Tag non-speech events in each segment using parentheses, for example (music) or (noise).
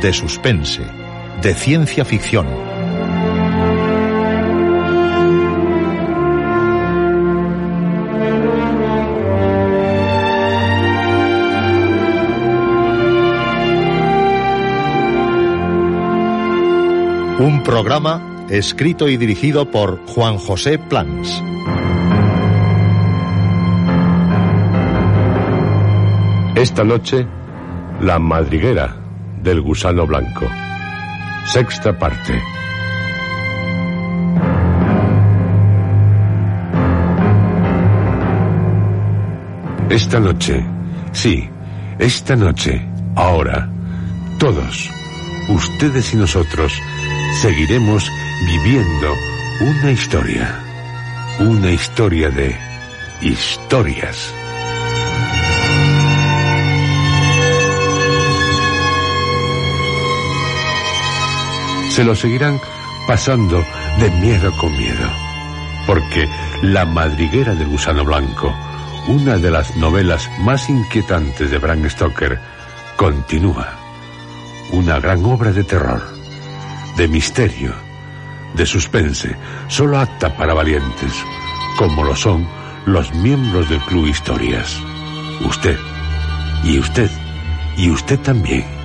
de suspense, de ciencia ficción. Un programa escrito y dirigido por Juan José Plans. Esta noche, La Madriguera del gusano blanco. Sexta parte. Esta noche, sí, esta noche, ahora, todos, ustedes y nosotros, seguiremos viviendo una historia. Una historia de historias. Se lo seguirán pasando de miedo con miedo. Porque La madriguera del gusano blanco, una de las novelas más inquietantes de Bram Stoker, continúa. Una gran obra de terror, de misterio, de suspense, solo apta para valientes, como lo son los miembros del Club Historias. Usted, y usted, y usted también.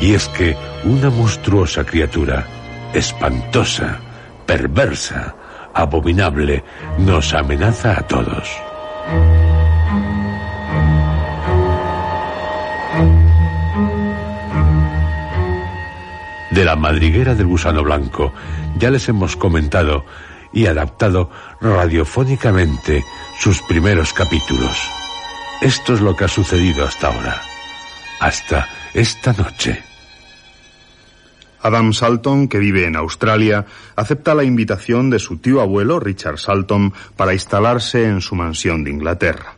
Y es que una monstruosa criatura, espantosa, perversa, abominable, nos amenaza a todos. De la madriguera del gusano blanco ya les hemos comentado y adaptado radiofónicamente sus primeros capítulos. Esto es lo que ha sucedido hasta ahora, hasta esta noche. Adam Salton, que vive en Australia, acepta la invitación de su tío abuelo, Richard Salton, para instalarse en su mansión de Inglaterra.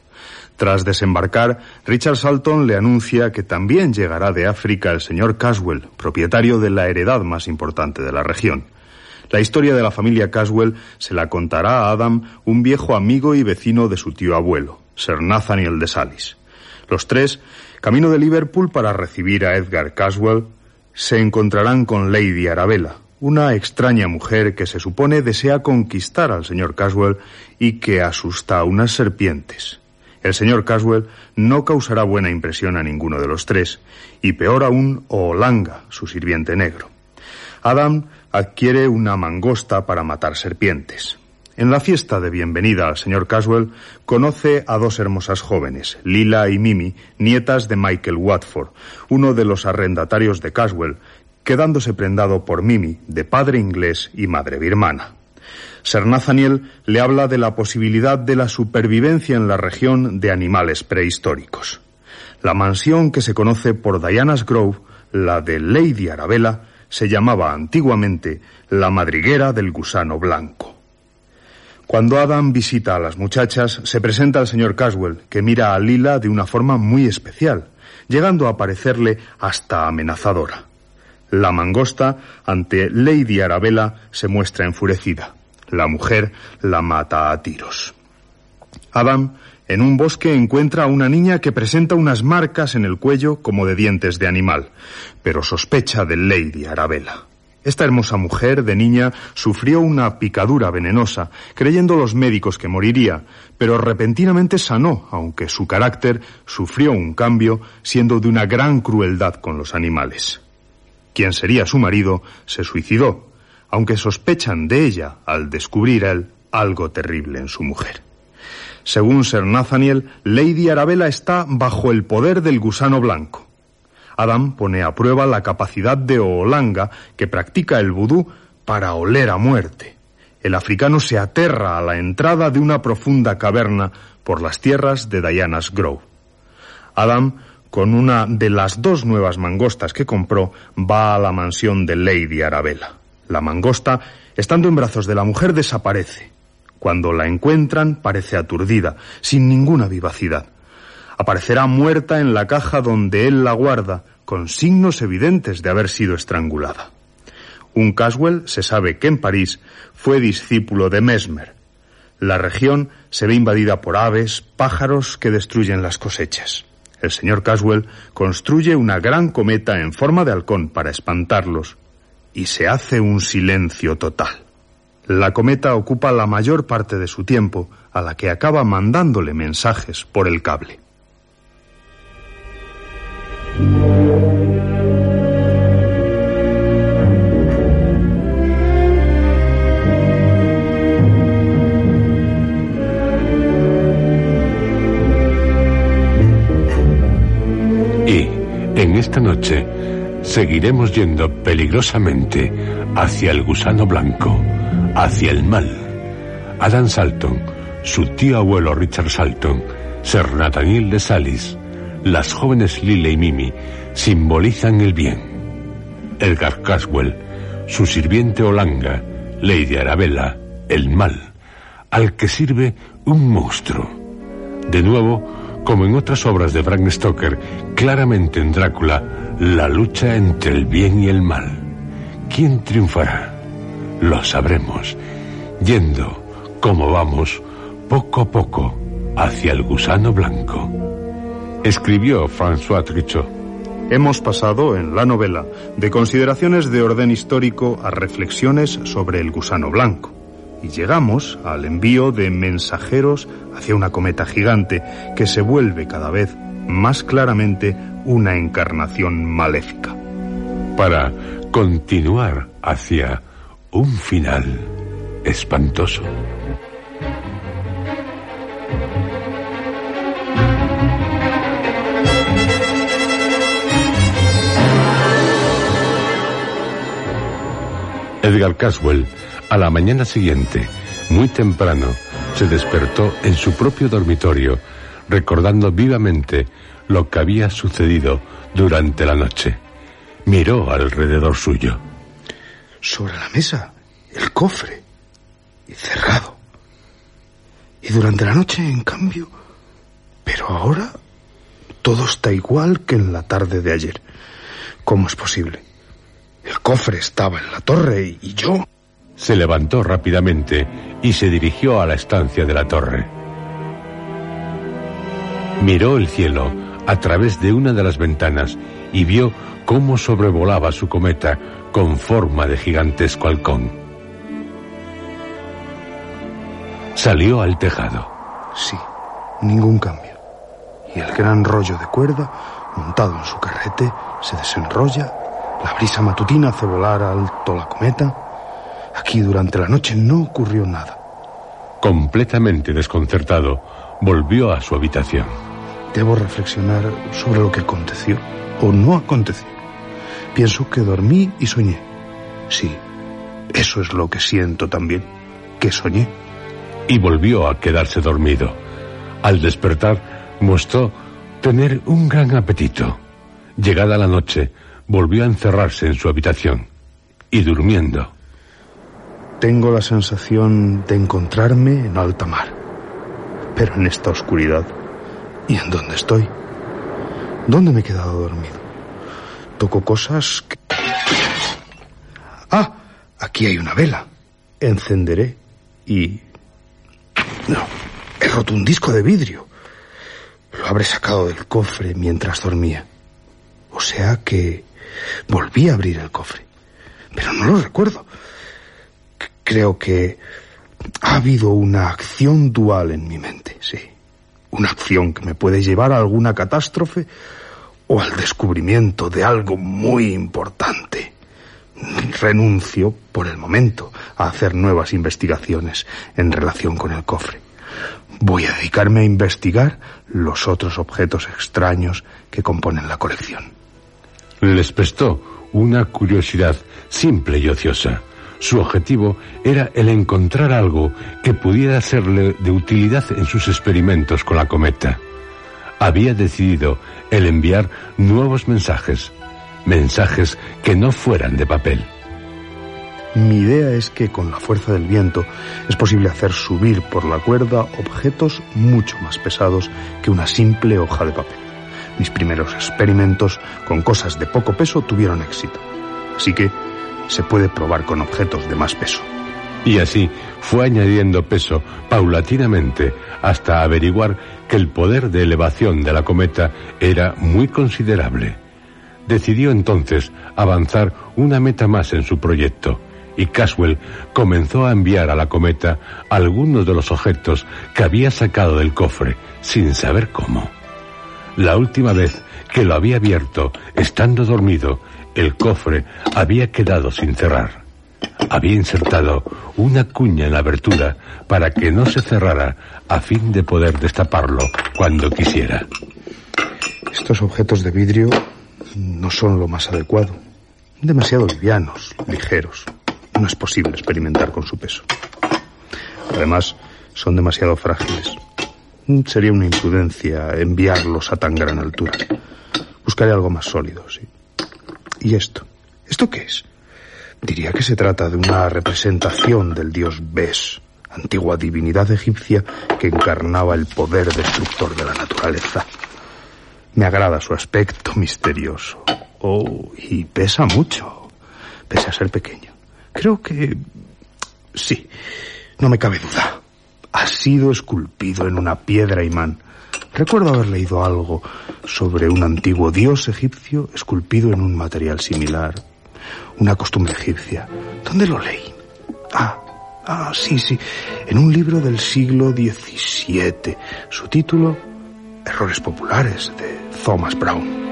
Tras desembarcar, Richard Salton le anuncia que también llegará de África el señor Caswell, propietario de la heredad más importante de la región. La historia de la familia Caswell se la contará a Adam un viejo amigo y vecino de su tío abuelo, Sir Nathaniel de Salis. Los tres, camino de Liverpool para recibir a Edgar Caswell, se encontrarán con Lady Arabella, una extraña mujer que se supone desea conquistar al señor Caswell y que asusta a unas serpientes. El señor Caswell no causará buena impresión a ninguno de los tres, y peor aún Olanga, su sirviente negro. Adam adquiere una mangosta para matar serpientes. En la fiesta de bienvenida al señor Caswell, conoce a dos hermosas jóvenes, Lila y Mimi, nietas de Michael Watford, uno de los arrendatarios de Caswell, quedándose prendado por Mimi, de padre inglés y madre birmana. Sir Nathaniel le habla de la posibilidad de la supervivencia en la región de animales prehistóricos. La mansión que se conoce por Diana's Grove, la de Lady Arabella, se llamaba antiguamente la madriguera del gusano blanco. Cuando Adam visita a las muchachas, se presenta al señor Caswell, que mira a Lila de una forma muy especial, llegando a parecerle hasta amenazadora. La mangosta, ante Lady Arabella, se muestra enfurecida. La mujer la mata a tiros. Adam, en un bosque, encuentra a una niña que presenta unas marcas en el cuello como de dientes de animal, pero sospecha de Lady Arabella. Esta hermosa mujer de niña sufrió una picadura venenosa, creyendo los médicos que moriría, pero repentinamente sanó, aunque su carácter sufrió un cambio, siendo de una gran crueldad con los animales. quien sería su marido, se suicidó, aunque sospechan de ella al descubrir él algo terrible en su mujer. Según Sir Nathaniel, Lady Arabella está bajo el poder del gusano blanco. Adam pone a prueba la capacidad de Oolanga, que practica el vudú, para oler a muerte. El africano se aterra a la entrada de una profunda caverna por las tierras de Diana's Grove. Adam, con una de las dos nuevas mangostas que compró, va a la mansión de Lady Arabella. La mangosta, estando en brazos de la mujer, desaparece. Cuando la encuentran, parece aturdida, sin ninguna vivacidad. Aparecerá muerta en la caja donde él la guarda, con signos evidentes de haber sido estrangulada. Un Caswell se sabe que en París fue discípulo de Mesmer. La región se ve invadida por aves, pájaros que destruyen las cosechas. El señor Caswell construye una gran cometa en forma de halcón para espantarlos y se hace un silencio total. La cometa ocupa la mayor parte de su tiempo, a la que acaba mandándole mensajes por el cable. Y en esta noche seguiremos yendo peligrosamente hacia el gusano blanco, hacia el mal. Adam Salton, su tío abuelo Richard Salton, Sir Nathaniel de Salis, las jóvenes Lily y Mimi simbolizan el bien. Edgar Caswell, su sirviente Olanga, Lady Arabella, el mal, al que sirve un monstruo. De nuevo, como en otras obras de Bram Stoker, claramente en Drácula, la lucha entre el bien y el mal. ¿Quién triunfará? Lo sabremos, yendo, como vamos, poco a poco, hacia el gusano blanco. Escribió François Tricot. Hemos pasado en la novela de consideraciones de orden histórico a reflexiones sobre el gusano blanco y llegamos al envío de mensajeros hacia una cometa gigante que se vuelve cada vez más claramente una encarnación maléfica. Para continuar hacia un final espantoso. Edgar Caswell, a la mañana siguiente, muy temprano, se despertó en su propio dormitorio, recordando vivamente lo que había sucedido durante la noche. Miró alrededor suyo. Sobre la mesa, el cofre, y cerrado. Y durante la noche, en cambio, pero ahora todo está igual que en la tarde de ayer. ¿Cómo es posible? El cofre estaba en la torre y yo... Se levantó rápidamente y se dirigió a la estancia de la torre. Miró el cielo a través de una de las ventanas y vio cómo sobrevolaba su cometa con forma de gigantesco halcón. Salió al tejado. Sí, ningún cambio. Y el gran rollo de cuerda, montado en su carrete, se desenrolla la brisa matutina hace volar alto la cometa. Aquí durante la noche no ocurrió nada. Completamente desconcertado, volvió a su habitación. Debo reflexionar sobre lo que aconteció o no aconteció. Pienso que dormí y soñé. Sí, eso es lo que siento también, que soñé. Y volvió a quedarse dormido. Al despertar, mostró tener un gran apetito. Llegada la noche, volvió a encerrarse en su habitación y durmiendo. Tengo la sensación de encontrarme en alta mar, pero en esta oscuridad. ¿Y en dónde estoy? ¿Dónde me he quedado dormido? Toco cosas que... Ah, aquí hay una vela. Encenderé y... No, he roto un disco de vidrio. Lo habré sacado del cofre mientras dormía. O sea que Volví a abrir el cofre, pero no lo recuerdo. Creo que ha habido una acción dual en mi mente, sí. Una acción que me puede llevar a alguna catástrofe o al descubrimiento de algo muy importante. renuncio, por el momento, a hacer nuevas investigaciones en relación con el cofre. Voy a dedicarme a investigar los otros objetos extraños que componen la colección. Les prestó una curiosidad simple y ociosa. Su objetivo era el encontrar algo que pudiera serle de utilidad en sus experimentos con la cometa. Había decidido el enviar nuevos mensajes, mensajes que no fueran de papel. Mi idea es que con la fuerza del viento es posible hacer subir por la cuerda objetos mucho más pesados que una simple hoja de papel. Mis primeros experimentos con cosas de poco peso tuvieron éxito. Así que se puede probar con objetos de más peso. Y así fue añadiendo peso paulatinamente hasta averiguar que el poder de elevación de la cometa era muy considerable. Decidió entonces avanzar una meta más en su proyecto y Caswell comenzó a enviar a la cometa algunos de los objetos que había sacado del cofre sin saber cómo. La última vez que lo había abierto, estando dormido, el cofre había quedado sin cerrar. Había insertado una cuña en la abertura para que no se cerrara a fin de poder destaparlo cuando quisiera. Estos objetos de vidrio no son lo más adecuado. Demasiado livianos, ligeros. No es posible experimentar con su peso. Además, son demasiado frágiles. Sería una imprudencia enviarlos a tan gran altura. Buscaré algo más sólido, sí. ¿Y esto? ¿Esto qué es? Diría que se trata de una representación del dios Bes, antigua divinidad egipcia que encarnaba el poder destructor de la naturaleza. Me agrada su aspecto misterioso. Oh, y pesa mucho, pese a ser pequeño. Creo que... Sí, no me cabe duda. Ha sido esculpido en una piedra imán. Recuerdo haber leído algo sobre un antiguo dios egipcio esculpido en un material similar. Una costumbre egipcia. ¿Dónde lo leí? Ah, ah, sí, sí. En un libro del siglo XVII. Su título, Errores Populares, de Thomas Brown.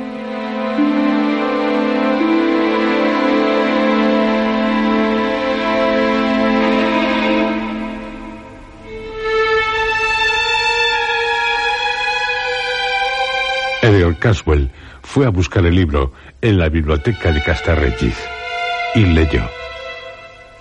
Edgar Caswell fue a buscar el libro en la biblioteca de Castarregis y leyó.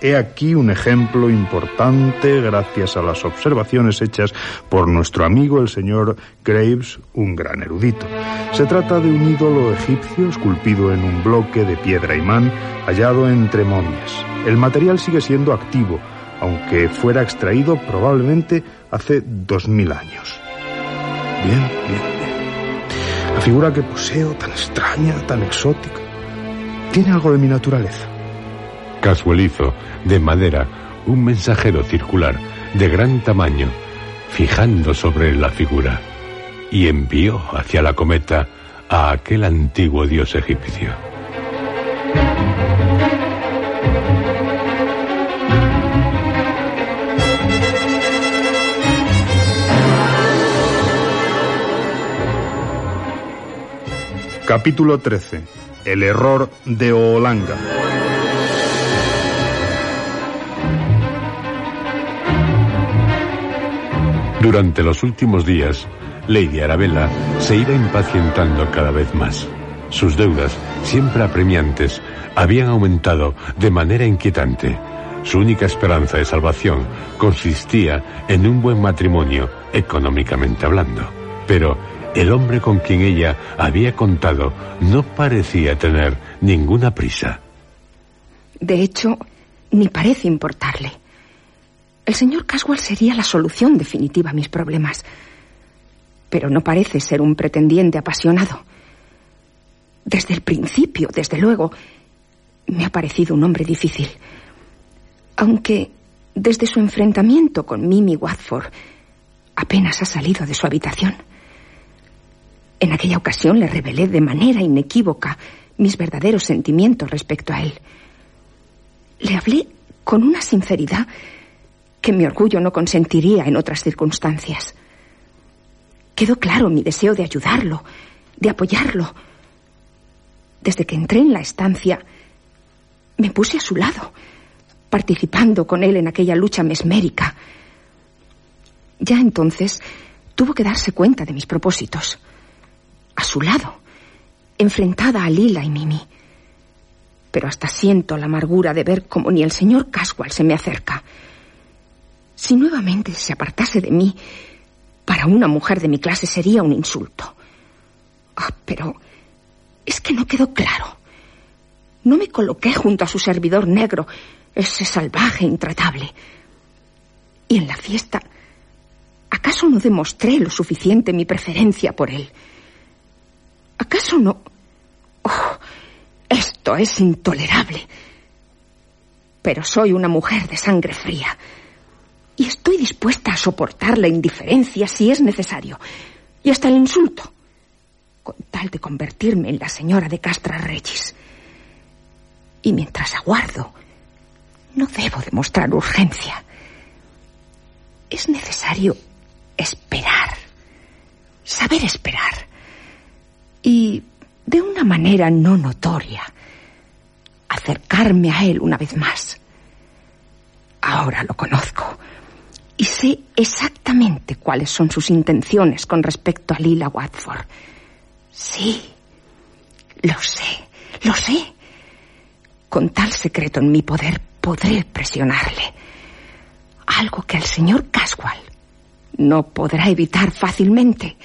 He aquí un ejemplo importante gracias a las observaciones hechas por nuestro amigo el señor Graves, un gran erudito. Se trata de un ídolo egipcio esculpido en un bloque de piedra imán hallado entre momias. El material sigue siendo activo, aunque fuera extraído probablemente hace dos mil años. Bien, bien, bien. La figura que poseo, tan extraña, tan exótica, tiene algo de mi naturaleza. Caswell hizo de madera un mensajero circular de gran tamaño, fijando sobre la figura, y envió hacia la cometa a aquel antiguo dios egipcio. Capítulo 13. El error de Oolanga. Durante los últimos días, Lady Arabella se iba impacientando cada vez más. Sus deudas, siempre apremiantes, habían aumentado de manera inquietante. Su única esperanza de salvación consistía en un buen matrimonio, económicamente hablando. Pero el hombre con quien ella había contado no parecía tener ninguna prisa. De hecho, ni parece importarle. El señor Caswell sería la solución definitiva a mis problemas. Pero no parece ser un pretendiente apasionado. Desde el principio, desde luego, me ha parecido un hombre difícil. Aunque desde su enfrentamiento con Mimi Watford apenas ha salido de su habitación. En aquella ocasión le revelé de manera inequívoca mis verdaderos sentimientos respecto a él. Le hablé con una sinceridad que mi orgullo no consentiría en otras circunstancias. Quedó claro mi deseo de ayudarlo, de apoyarlo. Desde que entré en la estancia, me puse a su lado, participando con él en aquella lucha mesmérica. Ya entonces tuvo que darse cuenta de mis propósitos. A su lado, enfrentada a Lila y Mimi. Pero hasta siento la amargura de ver cómo ni el señor Caswell se me acerca. Si nuevamente se apartase de mí, para una mujer de mi clase sería un insulto. Ah, pero es que no quedó claro. No me coloqué junto a su servidor negro, ese salvaje intratable. Y en la fiesta, ¿acaso no demostré lo suficiente mi preferencia por él? ¿Acaso no? Oh, esto es intolerable. Pero soy una mujer de sangre fría y estoy dispuesta a soportar la indiferencia si es necesario y hasta el insulto con tal de convertirme en la señora de Castra Regis. Y mientras aguardo, no debo demostrar urgencia. Es necesario esperar, saber esperar. Y de una manera no notoria, acercarme a él una vez más. Ahora lo conozco y sé exactamente cuáles son sus intenciones con respecto a Lila Watford. Sí, lo sé, lo sé. Con tal secreto en mi poder podré presionarle. Algo que el señor Caswell no podrá evitar fácilmente.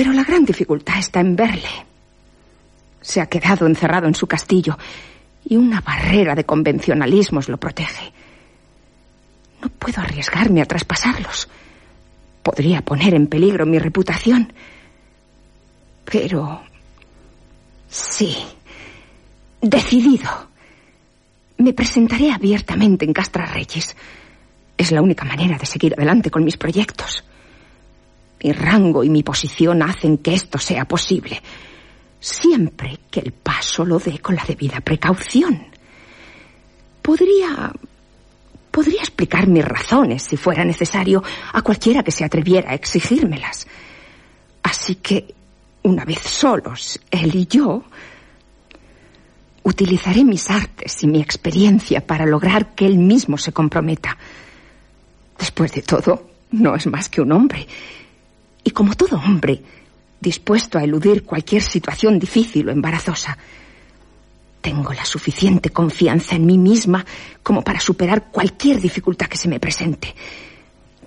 Pero la gran dificultad está en verle. Se ha quedado encerrado en su castillo y una barrera de convencionalismos lo protege. No puedo arriesgarme a traspasarlos. Podría poner en peligro mi reputación. Pero... Sí. Decidido. Me presentaré abiertamente en Castra Reyes. Es la única manera de seguir adelante con mis proyectos. Mi rango y mi posición hacen que esto sea posible. Siempre que el paso lo dé con la debida precaución. Podría Podría explicar mis razones, si fuera necesario, a cualquiera que se atreviera a exigírmelas. Así que, una vez solos, él y yo, utilizaré mis artes y mi experiencia para lograr que él mismo se comprometa. Después de todo, no es más que un hombre. Y como todo hombre, dispuesto a eludir cualquier situación difícil o embarazosa. Tengo la suficiente confianza en mí misma como para superar cualquier dificultad que se me presente.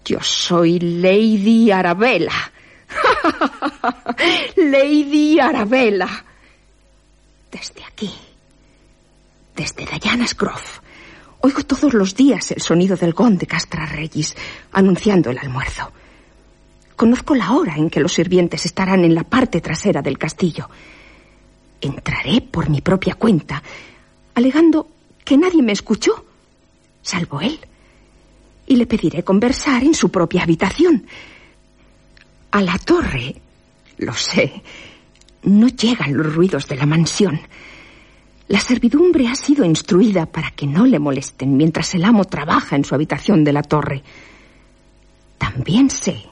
Yo soy Lady Arabella. (laughs) Lady Arabella. Desde aquí, desde Diana's Grove, oigo todos los días el sonido del gong de Castra Regis anunciando el almuerzo. Conozco la hora en que los sirvientes estarán en la parte trasera del castillo entraré por mi propia cuenta, alegando que nadie me escuchó, salvo él, y le pediré conversar en su propia habitación. A la torre, lo sé, no llegan los ruidos de la mansión. La servidumbre ha sido instruida para que no le molesten mientras el amo trabaja en su habitación de la torre. También sé,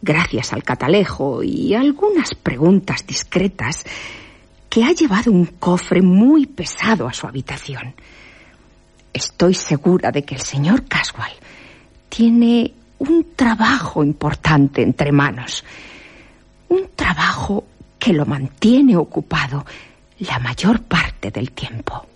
gracias al catalejo y algunas preguntas discretas, que ha llevado un cofre muy pesado a su habitación. Estoy segura de que el señor Caswell tiene un trabajo importante entre manos. Un trabajo que lo mantiene ocupado la mayor parte del tiempo.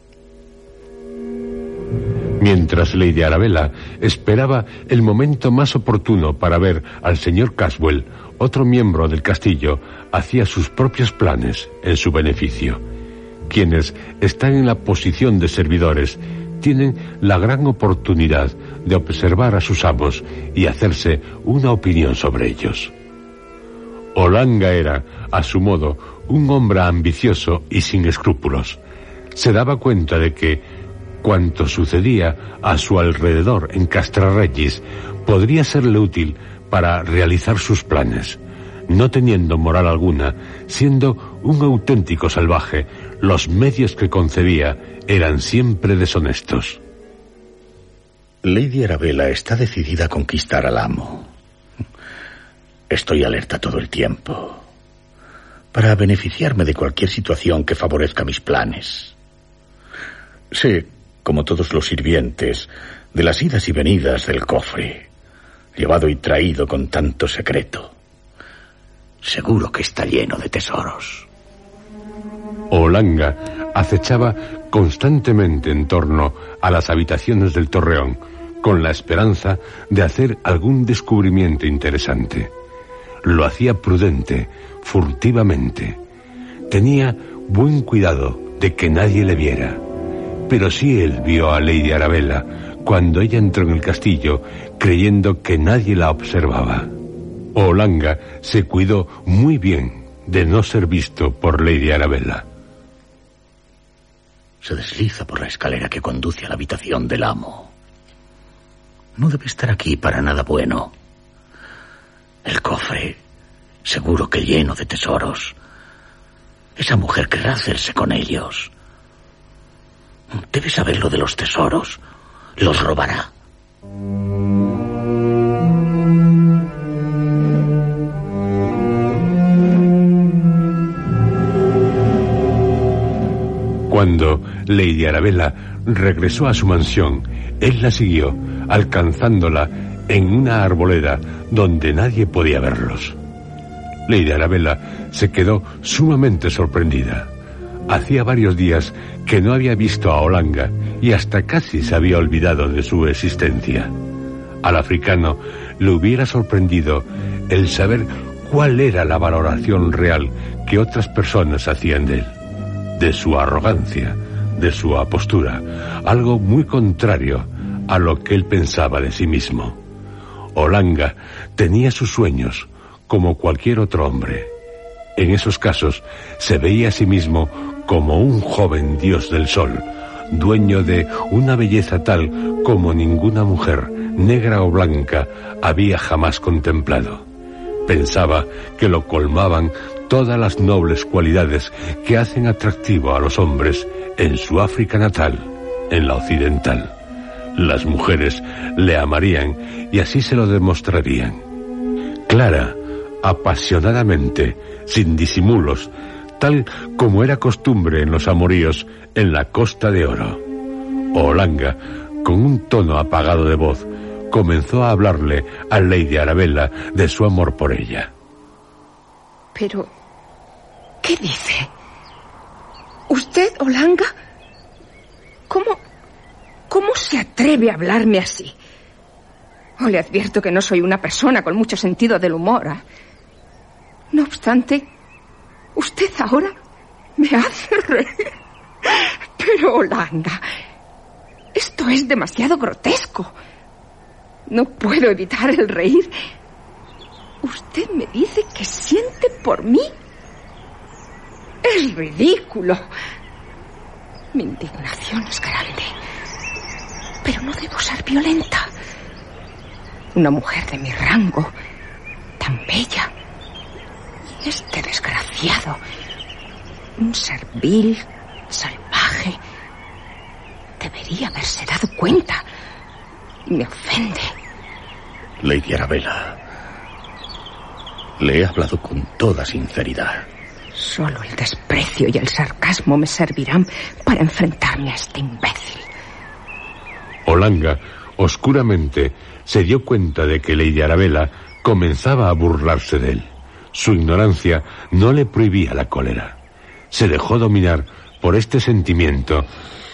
Mientras Lady Arabella esperaba el momento más oportuno para ver al señor Caswell, otro miembro del castillo hacía sus propios planes en su beneficio. Quienes están en la posición de servidores tienen la gran oportunidad de observar a sus amos y hacerse una opinión sobre ellos. Olanga era, a su modo, un hombre ambicioso y sin escrúpulos. Se daba cuenta de que cuanto sucedía a su alrededor en Castrarregis podría serle útil para realizar sus planes. No teniendo moral alguna, siendo un auténtico salvaje, los medios que concebía eran siempre deshonestos. Lady Arabella está decidida a conquistar al amo. Estoy alerta todo el tiempo para beneficiarme de cualquier situación que favorezca mis planes. Sé, como todos los sirvientes, de las idas y venidas del cofre, llevado y traído con tanto secreto. Seguro que está lleno de tesoros. Olanga acechaba constantemente en torno a las habitaciones del torreón, con la esperanza de hacer algún descubrimiento interesante. Lo hacía prudente, furtivamente. Tenía buen cuidado de que nadie le viera. Pero sí él vio a Lady Arabella cuando ella entró en el castillo creyendo que nadie la observaba. Olanga se cuidó muy bien de no ser visto por Lady Arabella. Se desliza por la escalera que conduce a la habitación del amo. No debe estar aquí para nada bueno. El cofre, seguro que lleno de tesoros. Esa mujer querrá hacerse con ellos. Debe saber lo de los tesoros. Los robará. Cuando Lady Arabella regresó a su mansión, él la siguió, alcanzándola en una arboleda donde nadie podía verlos. Lady Arabella se quedó sumamente sorprendida. Hacía varios días que no había visto a Olanga y hasta casi se había olvidado de su existencia. Al africano le hubiera sorprendido el saber cuál era la valoración real que otras personas hacían de él de su arrogancia, de su apostura, algo muy contrario a lo que él pensaba de sí mismo. Olanga tenía sus sueños, como cualquier otro hombre. En esos casos se veía a sí mismo como un joven dios del sol, dueño de una belleza tal como ninguna mujer, negra o blanca, había jamás contemplado. Pensaba que lo colmaban todas las nobles cualidades que hacen atractivo a los hombres en su África natal, en la occidental. Las mujeres le amarían y así se lo demostrarían. Clara, apasionadamente, sin disimulos, tal como era costumbre en los amoríos en la Costa de Oro. Olanga, con un tono apagado de voz, comenzó a hablarle a Lady Arabella de su amor por ella. Pero ¿Qué dice? ¿Usted, Olanga? ¿Cómo... ¿Cómo se atreve a hablarme así? O le advierto que no soy una persona con mucho sentido del humor. ¿ah? No obstante, usted ahora me hace reír. Pero, Olanga, esto es demasiado grotesco. No puedo evitar el reír. Usted me dice que siente por mí es ridículo. Mi indignación es grande. Pero no debo ser violenta. Una mujer de mi rango, tan bella. Este desgraciado, un ser vil, salvaje, debería haberse dado cuenta. Me ofende. Lady Arabella, le he hablado con toda sinceridad. Solo el desprecio y el sarcasmo me servirán para enfrentarme a este imbécil. Olanga, oscuramente, se dio cuenta de que Lady Arabella comenzaba a burlarse de él. Su ignorancia no le prohibía la cólera. Se dejó dominar por este sentimiento,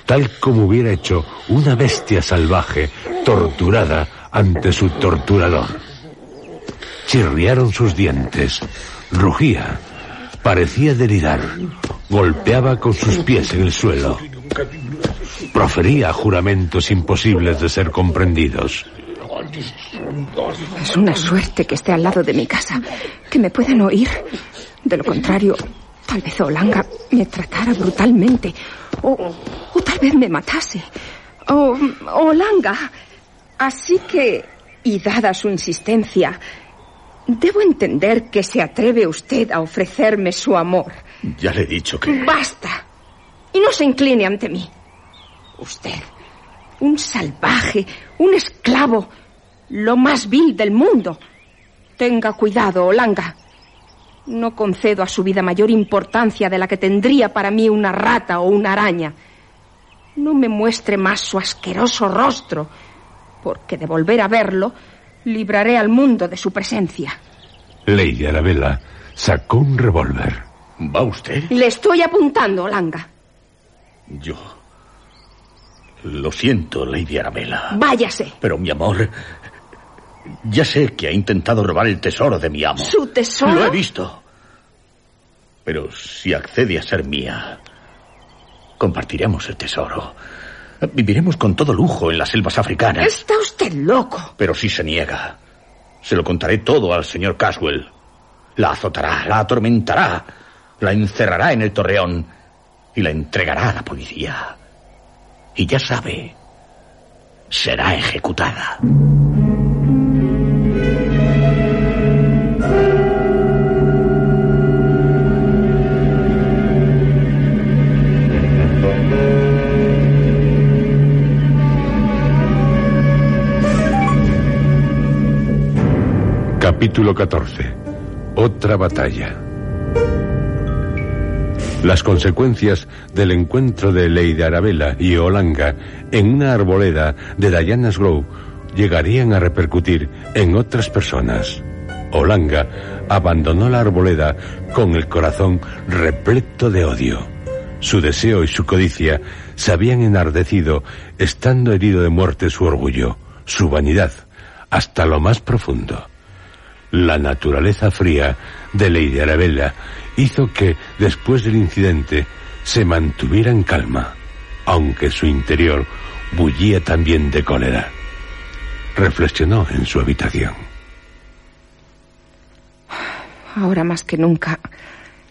tal como hubiera hecho una bestia salvaje torturada ante su torturador. Chirriaron sus dientes, rugía, Parecía delirar. Golpeaba con sus pies en el suelo. Profería juramentos imposibles de ser comprendidos. Es una suerte que esté al lado de mi casa, que me puedan oír. De lo contrario, tal vez Olanga me tratara brutalmente, o, o tal vez me matase. O, Olanga. Así que, y dada su insistencia, Debo entender que se atreve usted a ofrecerme su amor. Ya le he dicho que... Basta. Y no se incline ante mí. Usted, un salvaje, un esclavo, lo más vil del mundo. Tenga cuidado, Olanga. No concedo a su vida mayor importancia de la que tendría para mí una rata o una araña. no me muestre más su asqueroso rostro, porque de volver a verlo, libraré al mundo de su presencia. Lady Arabella sacó un revólver. ¿Va usted? Le estoy apuntando, Olanga. Yo. Lo siento, Lady Arabella. Váyase. Pero mi amor. Ya sé que ha intentado robar el tesoro de mi amo. ¿Su tesoro? Lo he visto. Pero si accede a ser mía, compartiremos el tesoro. Viviremos con todo lujo en las selvas africanas. Está usted loco. Pero si se niega, se lo contaré todo al señor Caswell. La azotará, la atormentará, la encerrará en el torreón y la entregará a la policía. Y ya sabe, será ejecutada. Capítulo 14. Otra batalla. Las consecuencias del encuentro de Lady Arabella y Olanga en una arboleda de Diana's Grove llegarían a repercutir en otras personas. Olanga abandonó la arboleda con el corazón repleto de odio. Su deseo y su codicia se habían enardecido, estando herido de muerte su orgullo, su vanidad, hasta lo más profundo. La naturaleza fría de Lady Arabella hizo que, después del incidente, se mantuviera en calma, aunque su interior bullía también de cólera. Reflexionó en su habitación. Ahora más que nunca,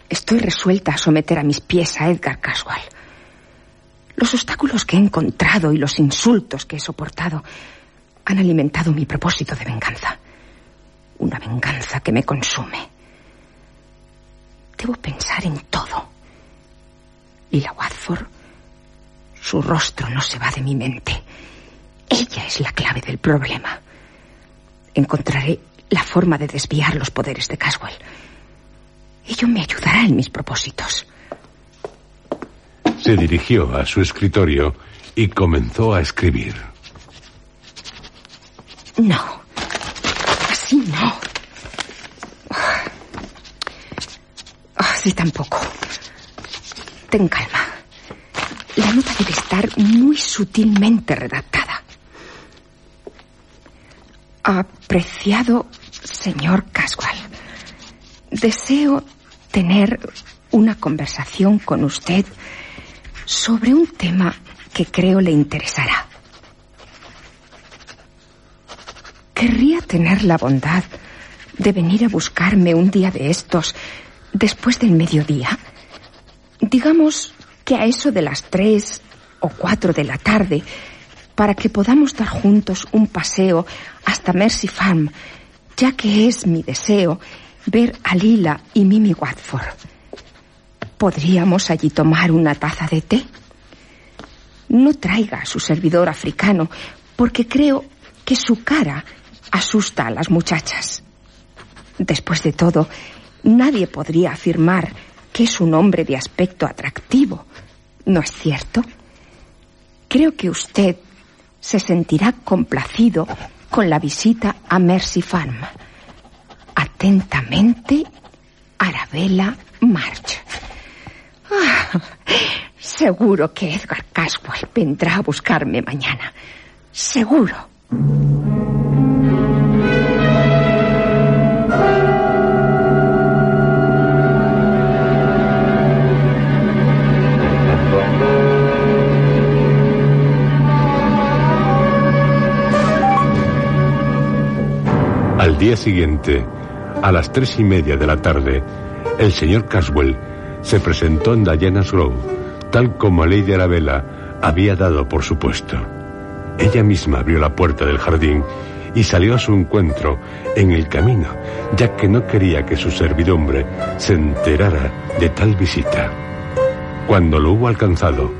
estoy resuelta a someter a mis pies a Edgar Caswell. Los obstáculos que he encontrado y los insultos que he soportado han alimentado mi propósito de venganza. Una venganza que me consume. Debo pensar en todo. Lila Watford, su rostro no se va de mi mente. Ella es la clave del problema. Encontraré la forma de desviar los poderes de Caswell. Ello me ayudará en mis propósitos. Se dirigió a su escritorio y comenzó a escribir. No. No. Así tampoco. Ten calma. La nota debe estar muy sutilmente redactada. Apreciado señor Caswell, deseo tener una conversación con usted sobre un tema que creo le interesará. Querría tener la bondad de venir a buscarme un día de estos, después del mediodía. Digamos que a eso de las tres o cuatro de la tarde, para que podamos dar juntos un paseo hasta Mercy Farm, ya que es mi deseo ver a Lila y Mimi Watford. ¿Podríamos allí tomar una taza de té? No traiga a su servidor africano, porque creo que su cara asusta a las muchachas. Después de todo, nadie podría afirmar que es un hombre de aspecto atractivo. ¿No es cierto? Creo que usted se sentirá complacido con la visita a Mercy Farm. Atentamente, Arabella March. Ah, seguro que Edgar Caswell vendrá a buscarme mañana. Seguro. Al día siguiente, a las tres y media de la tarde, el señor Caswell se presentó en Diana's Grove, tal como Lady Arabella había dado por supuesto. Ella misma abrió la puerta del jardín y salió a su encuentro en el camino, ya que no quería que su servidumbre se enterara de tal visita. Cuando lo hubo alcanzado,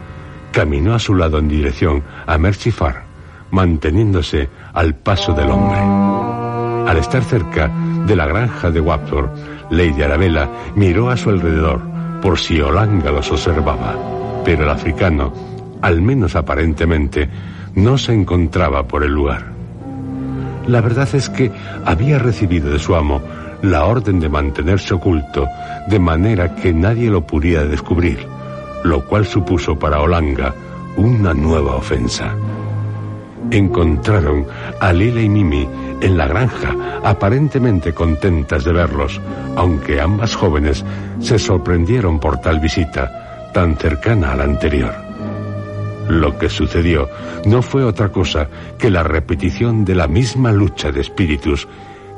caminó a su lado en dirección a Mercy manteniéndose al paso del hombre. Al estar cerca de la granja de Watford, Lady Arabella miró a su alrededor por si Olanga los observaba, pero el africano al menos aparentemente, no se encontraba por el lugar. La verdad es que había recibido de su amo la orden de mantenerse oculto, de manera que nadie lo pudiera descubrir, lo cual supuso para Olanga una nueva ofensa. Encontraron a Lila y Mimi en la granja, aparentemente contentas de verlos, aunque ambas jóvenes se sorprendieron por tal visita, tan cercana a la anterior. Lo que sucedió no fue otra cosa que la repetición de la misma lucha de espíritus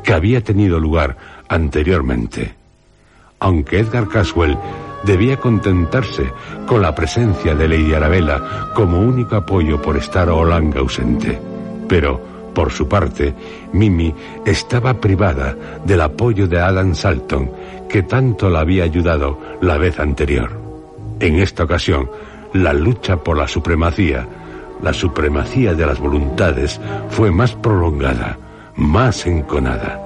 que había tenido lugar anteriormente. Aunque Edgar Caswell debía contentarse con la presencia de Lady Arabella como único apoyo por estar Olanga ausente. Pero, por su parte, Mimi estaba privada del apoyo de Adam Salton, que tanto la había ayudado la vez anterior. En esta ocasión, la lucha por la supremacía, la supremacía de las voluntades, fue más prolongada, más enconada.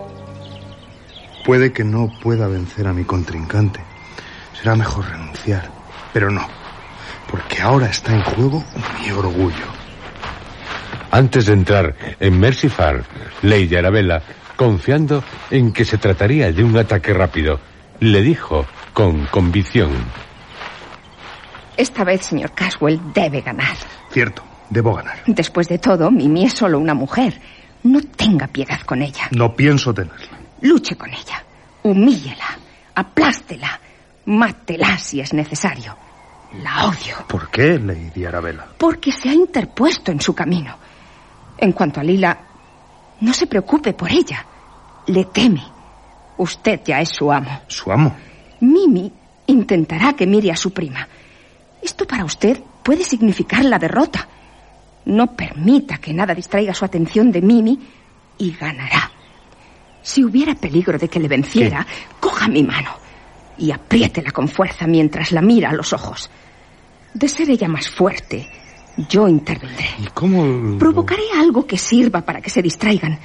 Puede que no pueda vencer a mi contrincante. Será mejor renunciar. Pero no, porque ahora está en juego mi orgullo. Antes de entrar en Mercy Farm, Lady Arabella, confiando en que se trataría de un ataque rápido, le dijo con convicción. Esta vez, señor Caswell, debe ganar. Cierto, debo ganar. Después de todo, Mimi es solo una mujer. No tenga piedad con ella. No pienso tenerla. Luche con ella. Humíllela. Aplástela. Mátela si es necesario. La odio. ¿Por qué, Lady Arabella? Porque se ha interpuesto en su camino. En cuanto a Lila, no se preocupe por ella. Le teme. Usted ya es su amo. ¿Su amo? Mimi intentará que mire a su prima. Esto para usted puede significar la derrota. No permita que nada distraiga su atención de Mimi y ganará. Si hubiera peligro de que le venciera, coja mi mano y apriétela con fuerza mientras la mira a los ojos. De ser ella más fuerte, yo intervendré. ¿Y cómo...? Provocaré algo que sirva para que se distraigan.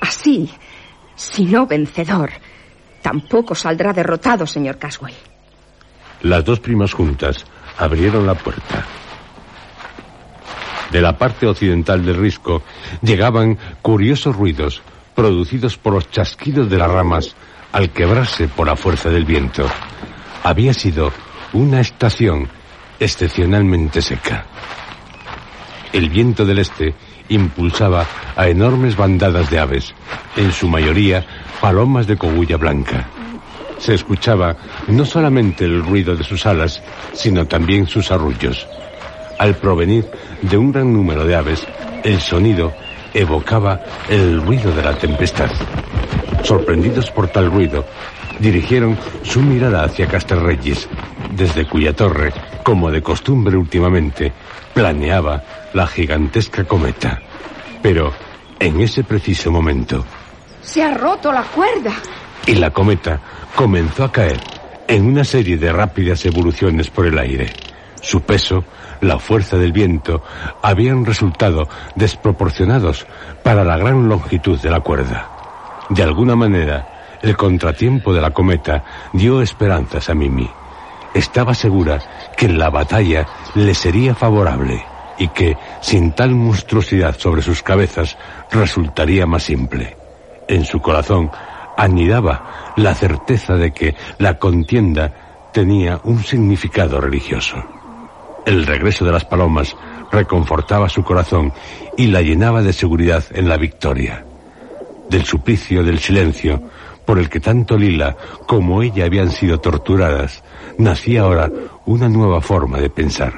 Así, si no vencedor, tampoco saldrá derrotado, señor Caswell. Las dos primas juntas abrieron la puerta. De la parte occidental del risco llegaban curiosos ruidos producidos por los chasquidos de las ramas al quebrarse por la fuerza del viento. Había sido una estación excepcionalmente seca. El viento del este impulsaba a enormes bandadas de aves, en su mayoría palomas de cogulla blanca. Se escuchaba no solamente el ruido de sus alas, sino también sus arrullos. Al provenir de un gran número de aves, el sonido evocaba el ruido de la tempestad. Sorprendidos por tal ruido, dirigieron su mirada hacia Castelreyes, desde cuya torre, como de costumbre últimamente, planeaba la gigantesca cometa. Pero, en ese preciso momento... Se ha roto la cuerda. Y la cometa comenzó a caer en una serie de rápidas evoluciones por el aire. Su peso, la fuerza del viento, habían resultado desproporcionados para la gran longitud de la cuerda. De alguna manera, el contratiempo de la cometa dio esperanzas a Mimi. Estaba segura que la batalla le sería favorable y que, sin tal monstruosidad sobre sus cabezas, resultaría más simple. En su corazón anidaba la certeza de que la contienda tenía un significado religioso. El regreso de las palomas reconfortaba su corazón y la llenaba de seguridad en la victoria. Del suplicio del silencio, por el que tanto Lila como ella habían sido torturadas, nacía ahora una nueva forma de pensar.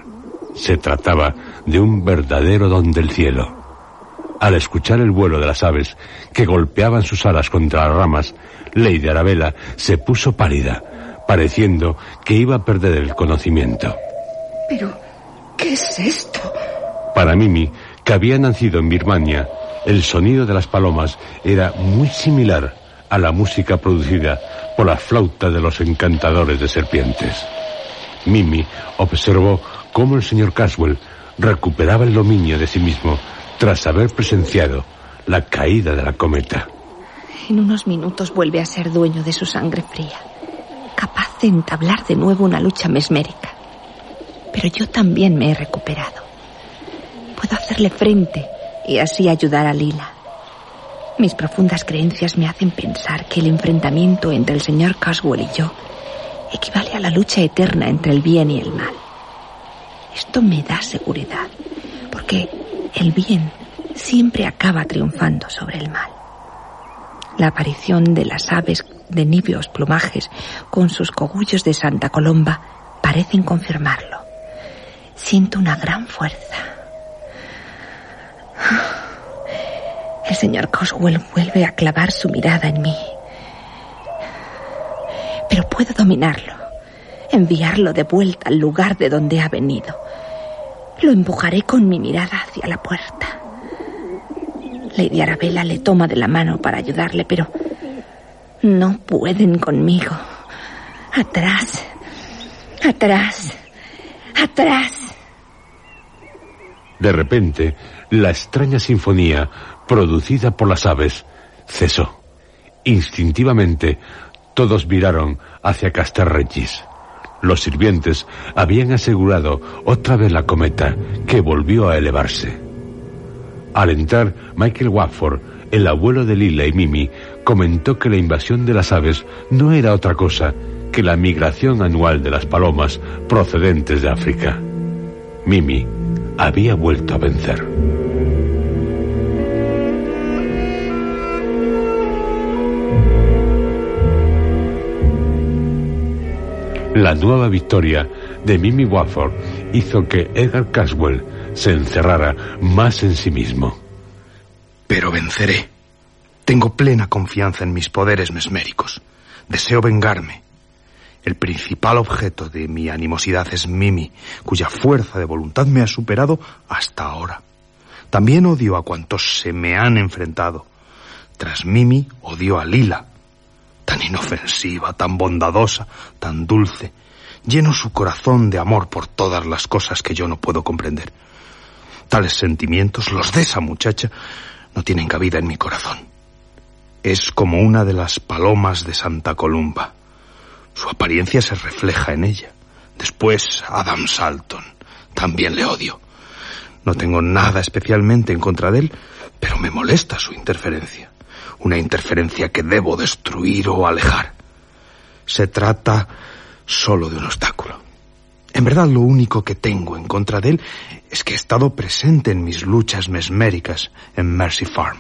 Se trataba de un verdadero don del cielo. Al escuchar el vuelo de las aves que golpeaban sus alas contra las ramas, Lady Arabella se puso pálida, pareciendo que iba a perder el conocimiento. Pero, ¿qué es esto? Para Mimi, que había nacido en Birmania, el sonido de las palomas era muy similar a la música producida por la flauta de los encantadores de serpientes. Mimi observó cómo el señor Caswell recuperaba el dominio de sí mismo tras haber presenciado la caída de la cometa. En unos minutos vuelve a ser dueño de su sangre fría, capaz de entablar de nuevo una lucha mesmérica. Pero yo también me he recuperado. Puedo hacerle frente y así ayudar a Lila. Mis profundas creencias me hacen pensar que el enfrentamiento entre el señor Caswell y yo equivale a la lucha eterna entre el bien y el mal. Esto me da seguridad, porque el bien siempre acaba triunfando sobre el mal. La aparición de las aves de níveos plumajes con sus cogullos de Santa Colomba parecen confirmarlo. Siento una gran fuerza. El señor Coswell vuelve a clavar su mirada en mí. Pero puedo dominarlo, enviarlo de vuelta al lugar de donde ha venido. Lo empujaré con mi mirada hacia la puerta. Lady Arabella le toma de la mano para ayudarle, pero no pueden conmigo. Atrás, atrás, atrás. De repente, la extraña sinfonía producida por las aves cesó. Instintivamente, todos miraron hacia Castelregis. Los sirvientes habían asegurado otra vez la cometa, que volvió a elevarse. Al entrar, Michael Watford, el abuelo de Lila y Mimi, comentó que la invasión de las aves no era otra cosa que la migración anual de las palomas procedentes de África. Mimi había vuelto a vencer. La nueva victoria de Mimi Watford hizo que Edgar Caswell se encerrara más en sí mismo. Pero venceré. Tengo plena confianza en mis poderes mesméricos. Deseo vengarme. El principal objeto de mi animosidad es Mimi, cuya fuerza de voluntad me ha superado hasta ahora. También odio a cuantos se me han enfrentado. Tras Mimi odio a Lila, tan inofensiva, tan bondadosa, tan dulce. Lleno su corazón de amor por todas las cosas que yo no puedo comprender. Tales sentimientos, los de esa muchacha, no tienen cabida en mi corazón. Es como una de las palomas de Santa Columba. Su apariencia se refleja en ella. Después, Adam Salton. También le odio. No tengo nada especialmente en contra de él, pero me molesta su interferencia una interferencia que debo destruir o alejar. Se trata solo de un obstáculo. En verdad lo único que tengo en contra de él es que he estado presente en mis luchas mesméricas en Mercy Farm.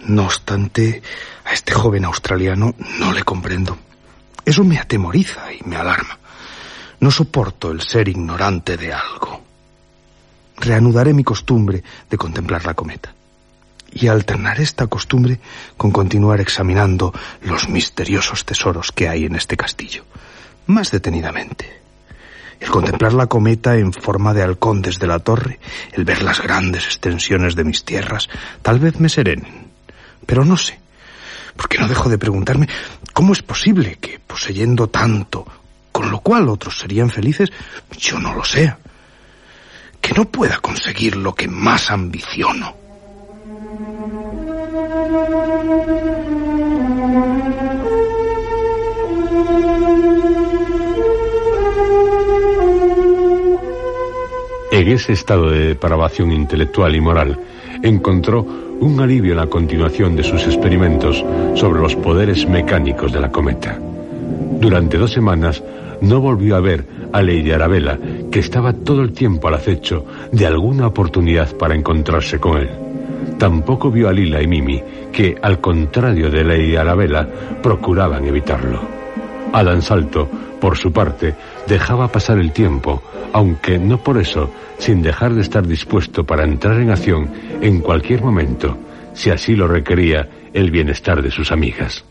No obstante, a este joven australiano no le comprendo. Eso me atemoriza y me alarma. No soporto el ser ignorante de algo. Reanudaré mi costumbre de contemplar la cometa y alternar esta costumbre con continuar examinando los misteriosos tesoros que hay en este castillo, más detenidamente. El contemplar la cometa en forma de halcón desde la torre, el ver las grandes extensiones de mis tierras, tal vez me serenen. Pero no sé, porque no dejo de preguntarme cómo es posible que, poseyendo tanto, con lo cual otros serían felices, yo no lo sea. Que no pueda conseguir lo que más ambiciono. En ese estado de depravación intelectual y moral, encontró un alivio en la continuación de sus experimentos sobre los poderes mecánicos de la cometa. Durante dos semanas no volvió a ver a Lady Arabella, que estaba todo el tiempo al acecho de alguna oportunidad para encontrarse con él. Tampoco vio a Lila y Mimi, que, al contrario de Lady Arabella, procuraban evitarlo. Adam Salto, por su parte, dejaba pasar el tiempo, aunque no por eso, sin dejar de estar dispuesto para entrar en acción en cualquier momento, si así lo requería el bienestar de sus amigas.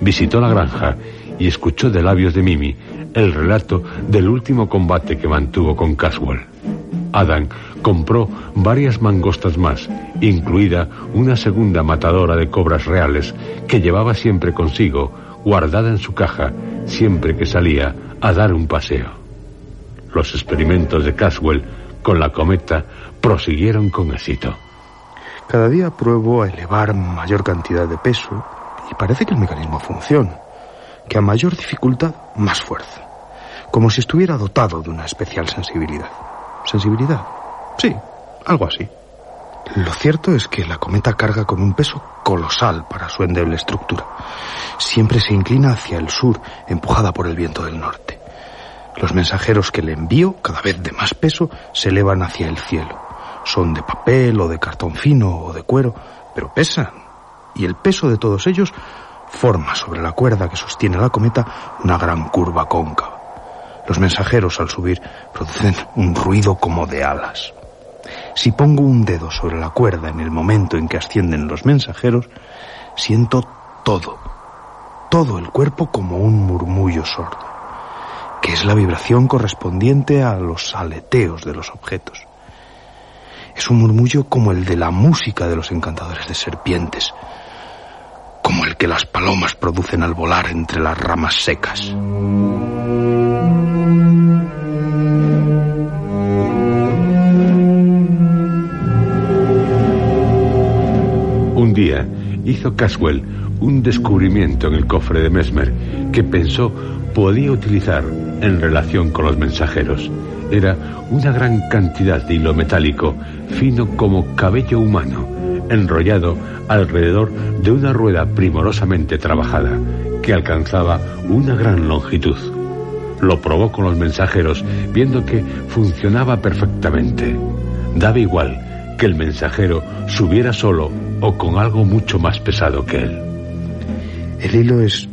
Visitó la granja y escuchó de labios de Mimi el relato del último combate que mantuvo con Caswell. Adam compró varias mangostas más, incluida una segunda matadora de cobras reales que llevaba siempre consigo, guardada en su caja, siempre que salía a dar un paseo. Los experimentos de Caswell con la cometa prosiguieron con éxito. Cada día pruebo a elevar mayor cantidad de peso y parece que el mecanismo funciona, que a mayor dificultad, más fuerza. como si estuviera dotado de una especial sensibilidad. ¿Sensibilidad? Sí, algo así. Lo cierto es que la cometa carga con un peso colosal para su endeble estructura. Siempre se inclina hacia el sur, empujada por el viento del norte. Los mensajeros que le envío, cada vez de más peso, se elevan hacia el cielo. Son de papel o de cartón fino o de cuero, pero pesan. Y el peso de todos ellos forma sobre la cuerda que sostiene la cometa una gran curva cóncava. Los mensajeros al subir producen un ruido como de alas. Si pongo un dedo sobre la cuerda en el momento en que ascienden los mensajeros, siento todo, todo el cuerpo como un murmullo sordo, que es la vibración correspondiente a los aleteos de los objetos. Es un murmullo como el de la música de los encantadores de serpientes, como el que las palomas producen al volar entre las ramas secas. Un día hizo Caswell un descubrimiento en el cofre de Mesmer que pensó podía utilizar en relación con los mensajeros. Era una gran cantidad de hilo metálico, fino como cabello humano, enrollado alrededor de una rueda primorosamente trabajada, que alcanzaba una gran longitud. Lo probó con los mensajeros, viendo que funcionaba perfectamente. Daba igual que el mensajero subiera solo o con algo mucho más pesado que él. El hilo es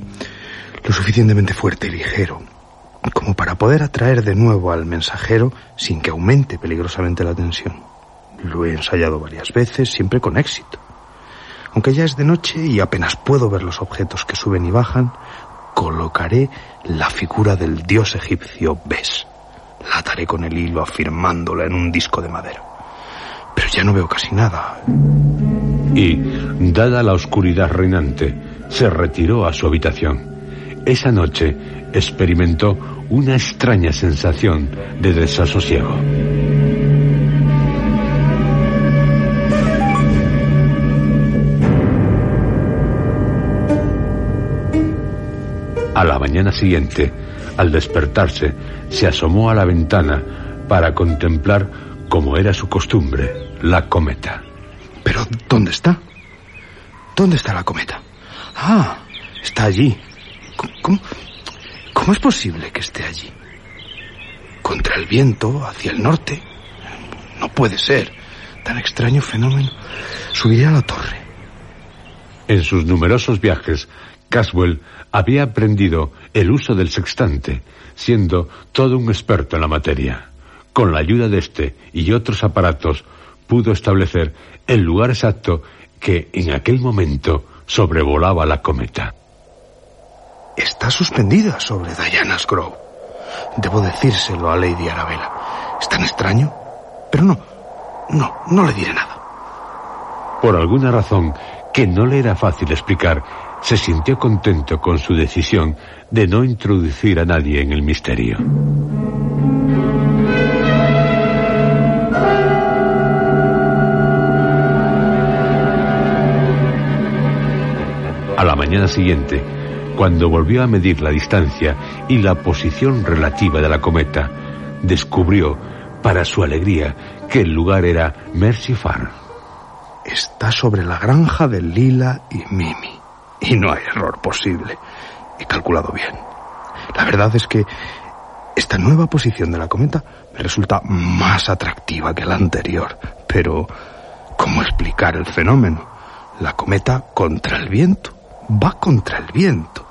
lo suficientemente fuerte y ligero como para poder atraer de nuevo al mensajero sin que aumente peligrosamente la tensión. Lo he ensayado varias veces, siempre con éxito. Aunque ya es de noche y apenas puedo ver los objetos que suben y bajan, colocaré la figura del dios egipcio Bes. La ataré con el hilo afirmándola en un disco de madera. Pero ya no veo casi nada. Y, dada la oscuridad reinante, se retiró a su habitación. Esa noche experimentó una extraña sensación de desasosiego. A la mañana siguiente, al despertarse, se asomó a la ventana para contemplar, como era su costumbre, la cometa. ¿Pero dónde está? ¿Dónde está la cometa? Ah, está allí. ¿Cómo, cómo es posible que esté allí? Contra el viento, hacia el norte. No puede ser. Tan extraño fenómeno. Subiré a la torre. En sus numerosos viajes, Caswell había aprendido el uso del sextante, siendo todo un experto en la materia. Con la ayuda de este y otros aparatos, pudo establecer el lugar exacto que en aquel momento sobrevolaba la cometa. Está suspendida sobre Diana's Grove. Debo decírselo a Lady Arabella. Es tan extraño. Pero no, no, no le diré nada. Por alguna razón que no le era fácil explicar, se sintió contento con su decisión de no introducir a nadie en el misterio. A la mañana siguiente, cuando volvió a medir la distancia y la posición relativa de la cometa, descubrió, para su alegría, que el lugar era Mercy Farm. Está sobre la granja de Lila y Mimi. Y no hay error posible. He calculado bien. La verdad es que esta nueva posición de la cometa me resulta más atractiva que la anterior. Pero, ¿cómo explicar el fenómeno? La cometa contra el viento. Va contra el viento.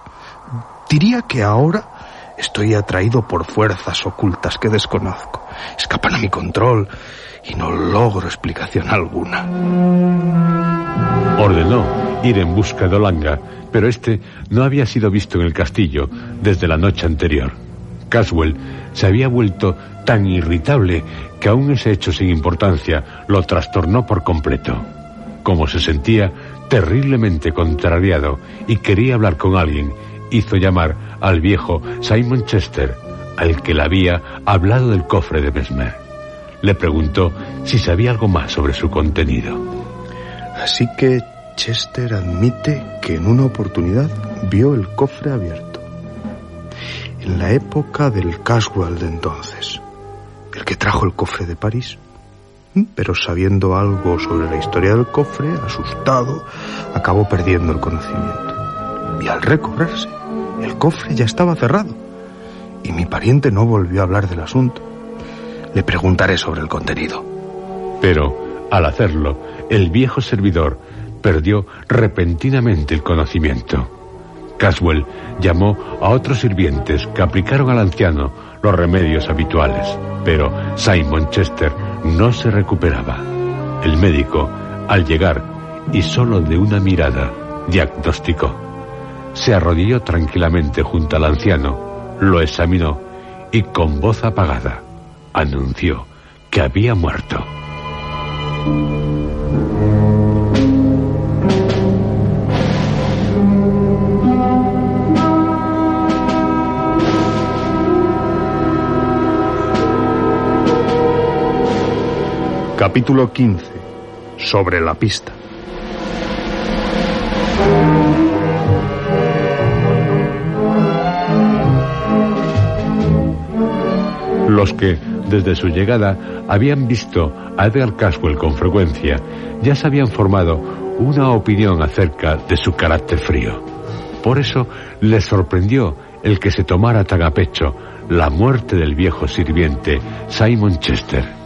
Diría que ahora estoy atraído por fuerzas ocultas que desconozco. Escapan a mi control y no logro explicación alguna. Ordenó ir en busca de Olanga, pero este no había sido visto en el castillo desde la noche anterior. Caswell se había vuelto tan irritable que aún ese hecho sin importancia lo trastornó por completo. Como se sentía terriblemente contrariado y quería hablar con alguien, hizo llamar al viejo Simon Chester, al que le había hablado del cofre de Mesmer. Le preguntó si sabía algo más sobre su contenido. Así que Chester admite que en una oportunidad vio el cofre abierto. En la época del Caswell de entonces, el que trajo el cofre de París. Pero sabiendo algo sobre la historia del cofre, asustado, acabó perdiendo el conocimiento. Y al recobrarse, el cofre ya estaba cerrado. Y mi pariente no volvió a hablar del asunto. Le preguntaré sobre el contenido. Pero, al hacerlo, el viejo servidor perdió repentinamente el conocimiento. Caswell llamó a otros sirvientes que aplicaron al anciano los remedios habituales, pero Simon Chester no se recuperaba. El médico, al llegar y solo de una mirada, diagnosticó. Se arrodilló tranquilamente junto al anciano, lo examinó y con voz apagada anunció que había muerto. Capítulo 15. Sobre la pista. Los que, desde su llegada, habían visto a Edgar Caswell con frecuencia, ya se habían formado una opinión acerca de su carácter frío. Por eso les sorprendió el que se tomara tan a pecho la muerte del viejo sirviente Simon Chester.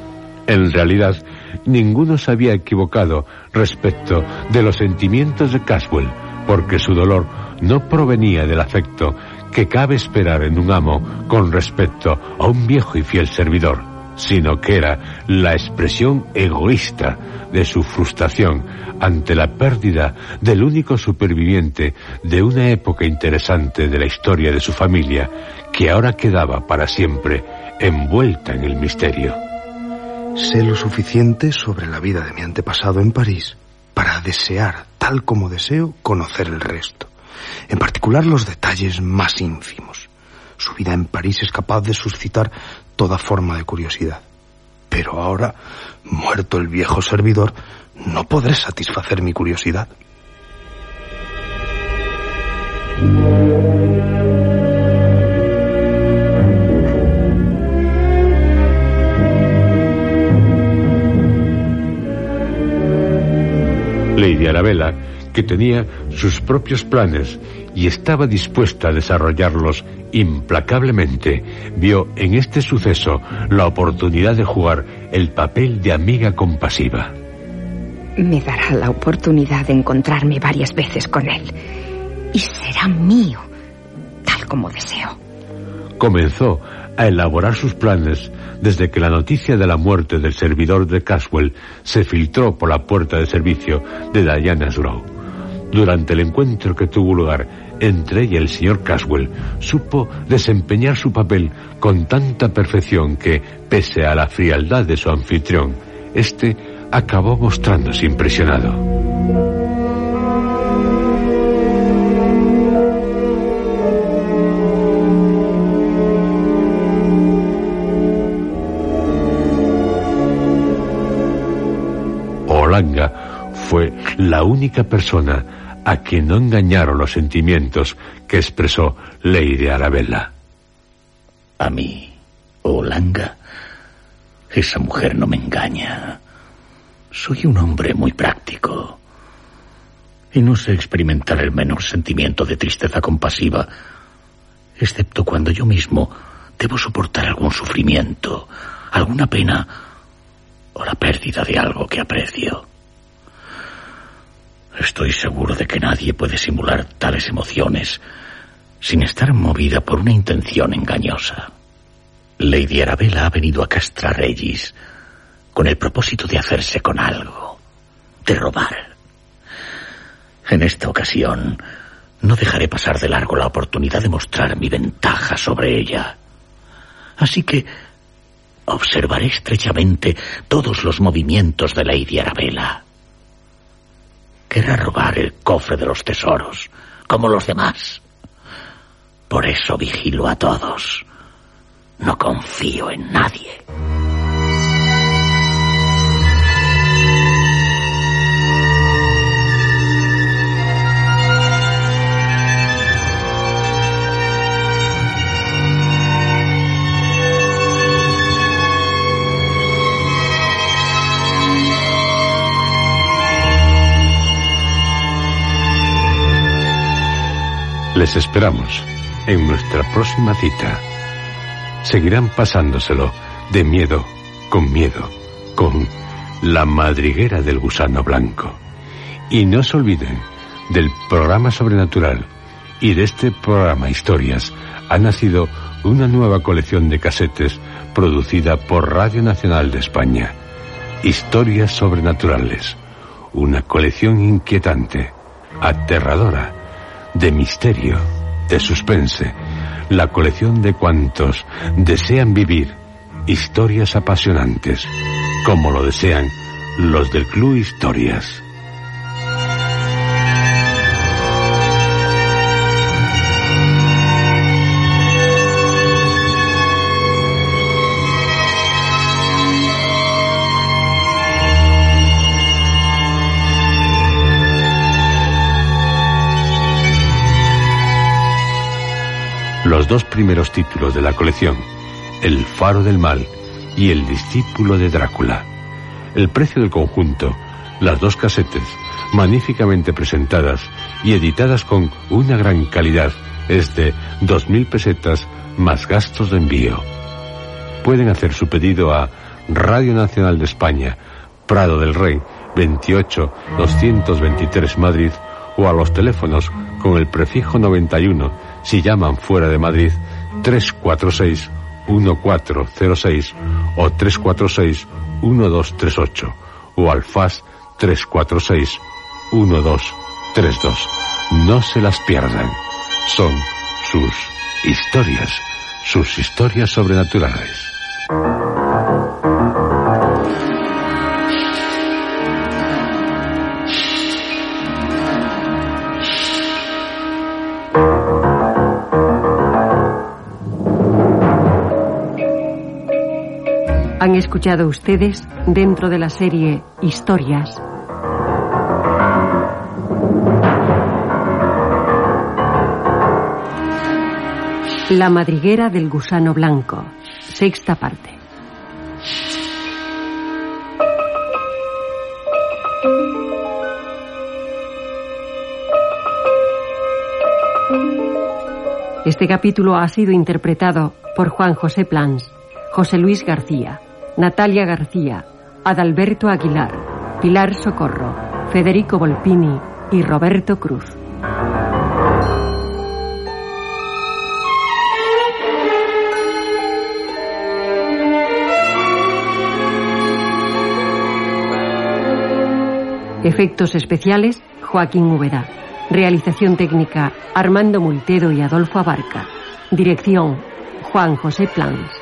En realidad, ninguno se había equivocado respecto de los sentimientos de Caswell, porque su dolor no provenía del afecto que cabe esperar en un amo con respecto a un viejo y fiel servidor, sino que era la expresión egoísta de su frustración ante la pérdida del único superviviente de una época interesante de la historia de su familia, que ahora quedaba para siempre envuelta en el misterio. Sé lo suficiente sobre la vida de mi antepasado en París para desear, tal como deseo, conocer el resto. En particular los detalles más ínfimos. Su vida en París es capaz de suscitar toda forma de curiosidad. Pero ahora, muerto el viejo servidor, no podré satisfacer mi curiosidad. Lady Arabella, que tenía sus propios planes y estaba dispuesta a desarrollarlos implacablemente, vio en este suceso la oportunidad de jugar el papel de amiga compasiva. Me dará la oportunidad de encontrarme varias veces con él. Y será mío, tal como deseo. Comenzó a elaborar sus planes desde que la noticia de la muerte del servidor de Caswell se filtró por la puerta de servicio de Diana's Row. Durante el encuentro que tuvo lugar entre ella y el señor Caswell, supo desempeñar su papel con tanta perfección que, pese a la frialdad de su anfitrión, éste acabó mostrándose impresionado. La única persona a quien no engañaron los sentimientos que expresó Lady Arabella. A mí, Olanga, esa mujer no me engaña. Soy un hombre muy práctico. Y no sé experimentar el menor sentimiento de tristeza compasiva, excepto cuando yo mismo debo soportar algún sufrimiento, alguna pena o la pérdida de algo que aprecio. Estoy seguro de que nadie puede simular tales emociones sin estar movida por una intención engañosa. Lady Arabella ha venido a Castra Regis con el propósito de hacerse con algo, de robar. En esta ocasión, no dejaré pasar de largo la oportunidad de mostrar mi ventaja sobre ella. Así que observaré estrechamente todos los movimientos de Lady Arabella. Querrá robar el cofre de los tesoros, como los demás. Por eso vigilo a todos. No confío en nadie. Les esperamos en nuestra próxima cita. Seguirán pasándoselo de miedo con miedo con la madriguera del gusano blanco. Y no se olviden del programa sobrenatural y de este programa Historias ha nacido una nueva colección de casetes producida por Radio Nacional de España. Historias sobrenaturales. Una colección inquietante, aterradora, de misterio, de suspense. La colección de cuantos desean vivir historias apasionantes, como lo desean los del Club Historias. Los dos primeros títulos de la colección, El Faro del Mal y El Discípulo de Drácula. El precio del conjunto, las dos casetes, magníficamente presentadas y editadas con una gran calidad, es de 2.000 pesetas más gastos de envío. Pueden hacer su pedido a Radio Nacional de España, Prado del Rey, 28 223 Madrid, o a los teléfonos con el prefijo 91 si llaman fuera de Madrid 346 1406 o 346 1238 o al FAS 346 1232. No se las pierdan. Son sus historias, sus historias sobrenaturales. Escuchado ustedes dentro de la serie Historias. La madriguera del gusano blanco, sexta parte. Este capítulo ha sido interpretado por Juan José Plans, José Luis García, Natalia García, Adalberto Aguilar, Pilar Socorro, Federico Volpini y Roberto Cruz. Efectos especiales, Joaquín Úbeda. Realización técnica, Armando Multedo y Adolfo Abarca. Dirección, Juan José Plans.